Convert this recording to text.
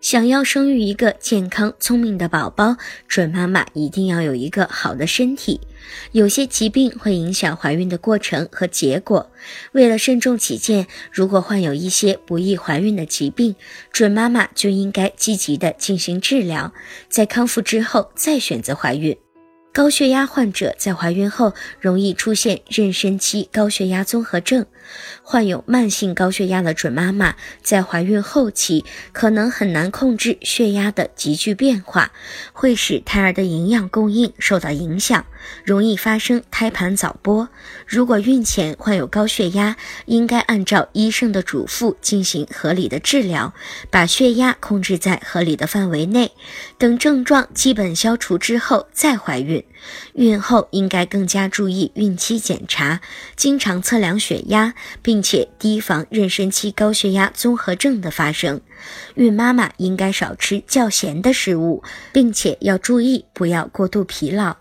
想要生育一个健康聪明的宝宝，准妈妈一定要有一个好的身体。有些疾病会影响怀孕的过程和结果，为了慎重起见，如果患有一些不易怀孕的疾病，准妈妈就应该积极的进行治疗，在康复之后再选择怀孕。高血压患者在怀孕后容易出现妊娠期高血压综合症。患有慢性高血压的准妈妈在怀孕后期可能很难控制血压的急剧变化，会使胎儿的营养供应受到影响，容易发生胎盘早剥。如果孕前患有高血压，应该按照医生的嘱咐进行合理的治疗，把血压控制在合理的范围内。等症状基本消除之后再怀孕。孕后应该更加注意孕期检查，经常测量血压。并且提防妊娠期高血压综合症的发生，孕妈妈应该少吃较咸的食物，并且要注意不要过度疲劳。